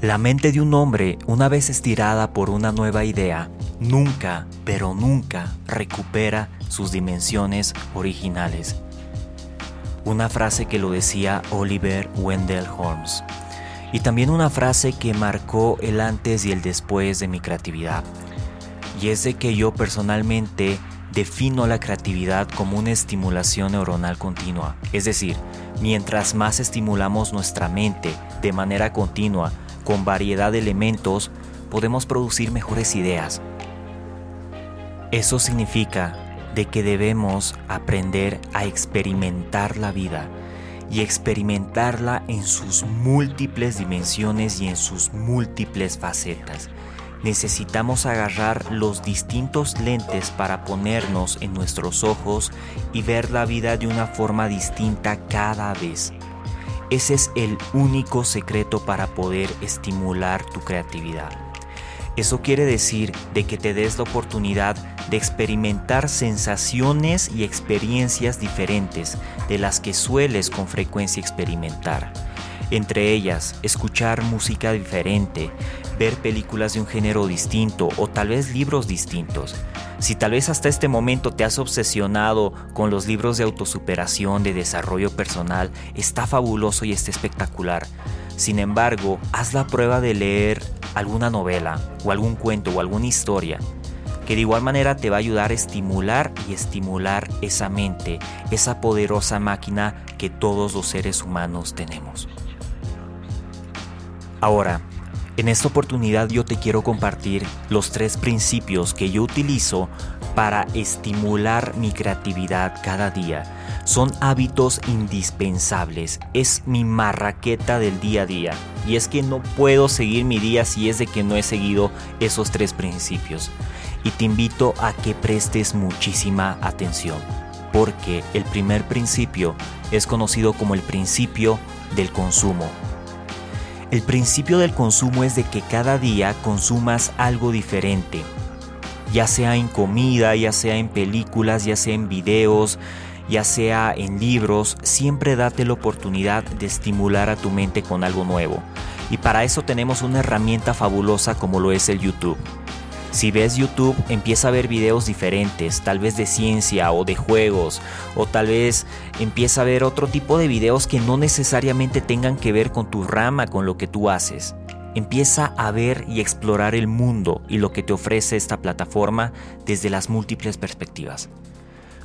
La mente de un hombre, una vez estirada por una nueva idea, nunca, pero nunca recupera sus dimensiones originales. Una frase que lo decía Oliver Wendell Holmes. Y también una frase que marcó el antes y el después de mi creatividad. Y es de que yo personalmente defino la creatividad como una estimulación neuronal continua. Es decir, mientras más estimulamos nuestra mente de manera continua, con variedad de elementos, podemos producir mejores ideas. Eso significa de que debemos aprender a experimentar la vida y experimentarla en sus múltiples dimensiones y en sus múltiples facetas. Necesitamos agarrar los distintos lentes para ponernos en nuestros ojos y ver la vida de una forma distinta cada vez. Ese es el único secreto para poder estimular tu creatividad. Eso quiere decir de que te des la oportunidad de experimentar sensaciones y experiencias diferentes de las que sueles con frecuencia experimentar. Entre ellas, escuchar música diferente, ver películas de un género distinto o tal vez libros distintos, si tal vez hasta este momento te has obsesionado con los libros de autosuperación, de desarrollo personal, está fabuloso y está espectacular. Sin embargo, haz la prueba de leer alguna novela o algún cuento o alguna historia que de igual manera te va a ayudar a estimular y estimular esa mente, esa poderosa máquina que todos los seres humanos tenemos. Ahora, en esta oportunidad yo te quiero compartir los tres principios que yo utilizo para estimular mi creatividad cada día. Son hábitos indispensables, es mi marraqueta del día a día. Y es que no puedo seguir mi día si es de que no he seguido esos tres principios. Y te invito a que prestes muchísima atención, porque el primer principio es conocido como el principio del consumo. El principio del consumo es de que cada día consumas algo diferente, ya sea en comida, ya sea en películas, ya sea en videos, ya sea en libros, siempre date la oportunidad de estimular a tu mente con algo nuevo. Y para eso tenemos una herramienta fabulosa como lo es el YouTube. Si ves YouTube, empieza a ver videos diferentes, tal vez de ciencia o de juegos, o tal vez empieza a ver otro tipo de videos que no necesariamente tengan que ver con tu rama, con lo que tú haces. Empieza a ver y explorar el mundo y lo que te ofrece esta plataforma desde las múltiples perspectivas.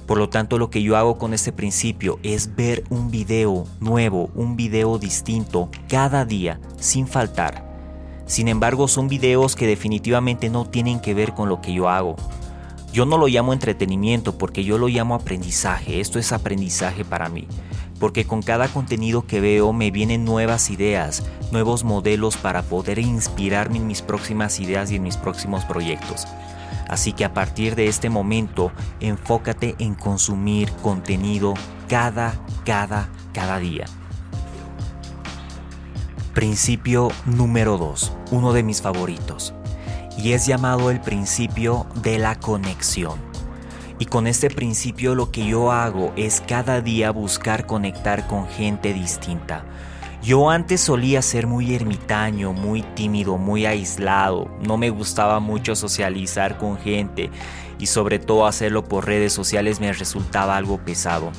Por lo tanto, lo que yo hago con este principio es ver un video nuevo, un video distinto cada día, sin faltar sin embargo, son videos que definitivamente no tienen que ver con lo que yo hago. Yo no lo llamo entretenimiento porque yo lo llamo aprendizaje. Esto es aprendizaje para mí. Porque con cada contenido que veo me vienen nuevas ideas, nuevos modelos para poder inspirarme en mis próximas ideas y en mis próximos proyectos. Así que a partir de este momento, enfócate en consumir contenido cada, cada, cada día. Principio número 2, uno de mis favoritos, y es llamado el principio de la conexión. Y con este principio lo que yo hago es cada día buscar conectar con gente distinta. Yo antes solía ser muy ermitaño, muy tímido, muy aislado, no me gustaba mucho socializar con gente y sobre todo hacerlo por redes sociales me resultaba algo pesado.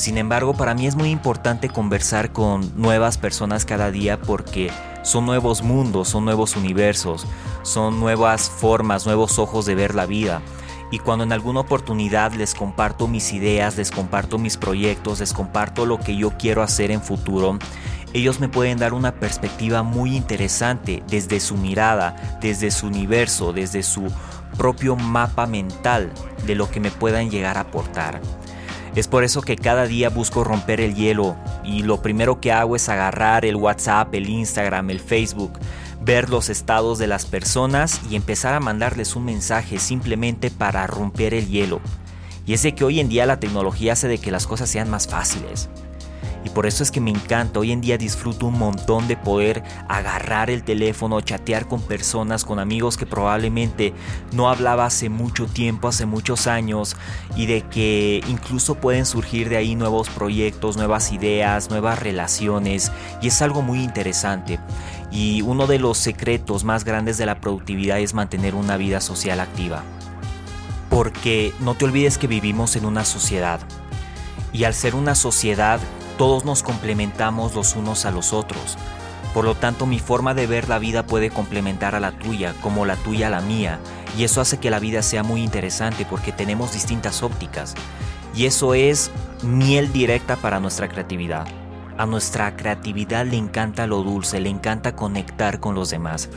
Sin embargo, para mí es muy importante conversar con nuevas personas cada día porque son nuevos mundos, son nuevos universos, son nuevas formas, nuevos ojos de ver la vida. Y cuando en alguna oportunidad les comparto mis ideas, les comparto mis proyectos, les comparto lo que yo quiero hacer en futuro, ellos me pueden dar una perspectiva muy interesante desde su mirada, desde su universo, desde su propio mapa mental de lo que me puedan llegar a aportar. Es por eso que cada día busco romper el hielo y lo primero que hago es agarrar el WhatsApp, el Instagram, el Facebook, ver los estados de las personas y empezar a mandarles un mensaje simplemente para romper el hielo. Y es de que hoy en día la tecnología hace de que las cosas sean más fáciles. Y por eso es que me encanta, hoy en día disfruto un montón de poder agarrar el teléfono, chatear con personas, con amigos que probablemente no hablaba hace mucho tiempo, hace muchos años, y de que incluso pueden surgir de ahí nuevos proyectos, nuevas ideas, nuevas relaciones, y es algo muy interesante. Y uno de los secretos más grandes de la productividad es mantener una vida social activa. Porque no te olvides que vivimos en una sociedad. Y al ser una sociedad, todos nos complementamos los unos a los otros. Por lo tanto, mi forma de ver la vida puede complementar a la tuya, como la tuya a la mía. Y eso hace que la vida sea muy interesante porque tenemos distintas ópticas. Y eso es miel directa para nuestra creatividad. A nuestra creatividad le encanta lo dulce, le encanta conectar con los demás.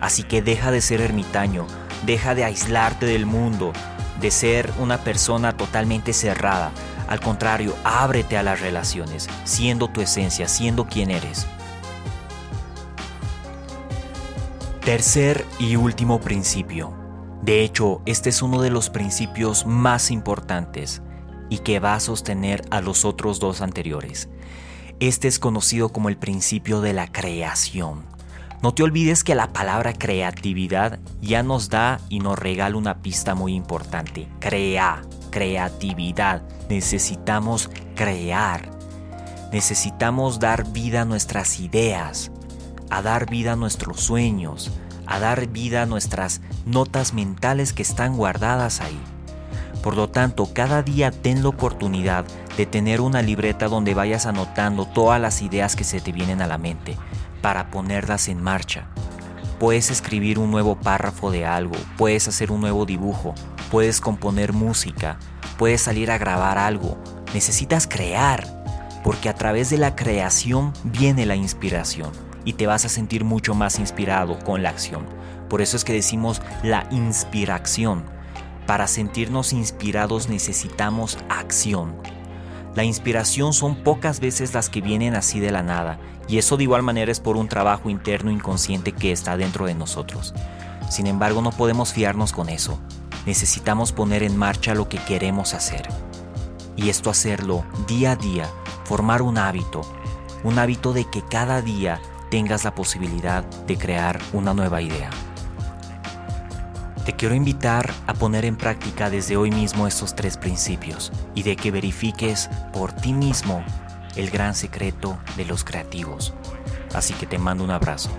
Así que deja de ser ermitaño, deja de aislarte del mundo, de ser una persona totalmente cerrada. Al contrario, ábrete a las relaciones, siendo tu esencia, siendo quien eres. Tercer y último principio. De hecho, este es uno de los principios más importantes y que va a sostener a los otros dos anteriores. Este es conocido como el principio de la creación. No te olvides que la palabra creatividad ya nos da y nos regala una pista muy importante. Crea, creatividad. Necesitamos crear. Necesitamos dar vida a nuestras ideas, a dar vida a nuestros sueños, a dar vida a nuestras notas mentales que están guardadas ahí. Por lo tanto, cada día ten la oportunidad de tener una libreta donde vayas anotando todas las ideas que se te vienen a la mente para ponerlas en marcha. Puedes escribir un nuevo párrafo de algo, puedes hacer un nuevo dibujo, puedes componer música, puedes salir a grabar algo. Necesitas crear, porque a través de la creación viene la inspiración y te vas a sentir mucho más inspirado con la acción. Por eso es que decimos la inspiración para sentirnos inspirados necesitamos acción. La inspiración son pocas veces las que vienen así de la nada, y eso de igual manera es por un trabajo interno inconsciente que está dentro de nosotros. Sin embargo, no podemos fiarnos con eso. Necesitamos poner en marcha lo que queremos hacer. Y esto hacerlo día a día, formar un hábito, un hábito de que cada día tengas la posibilidad de crear una nueva idea. Te quiero invitar a poner en práctica desde hoy mismo estos tres principios y de que verifiques por ti mismo el gran secreto de los creativos. Así que te mando un abrazo.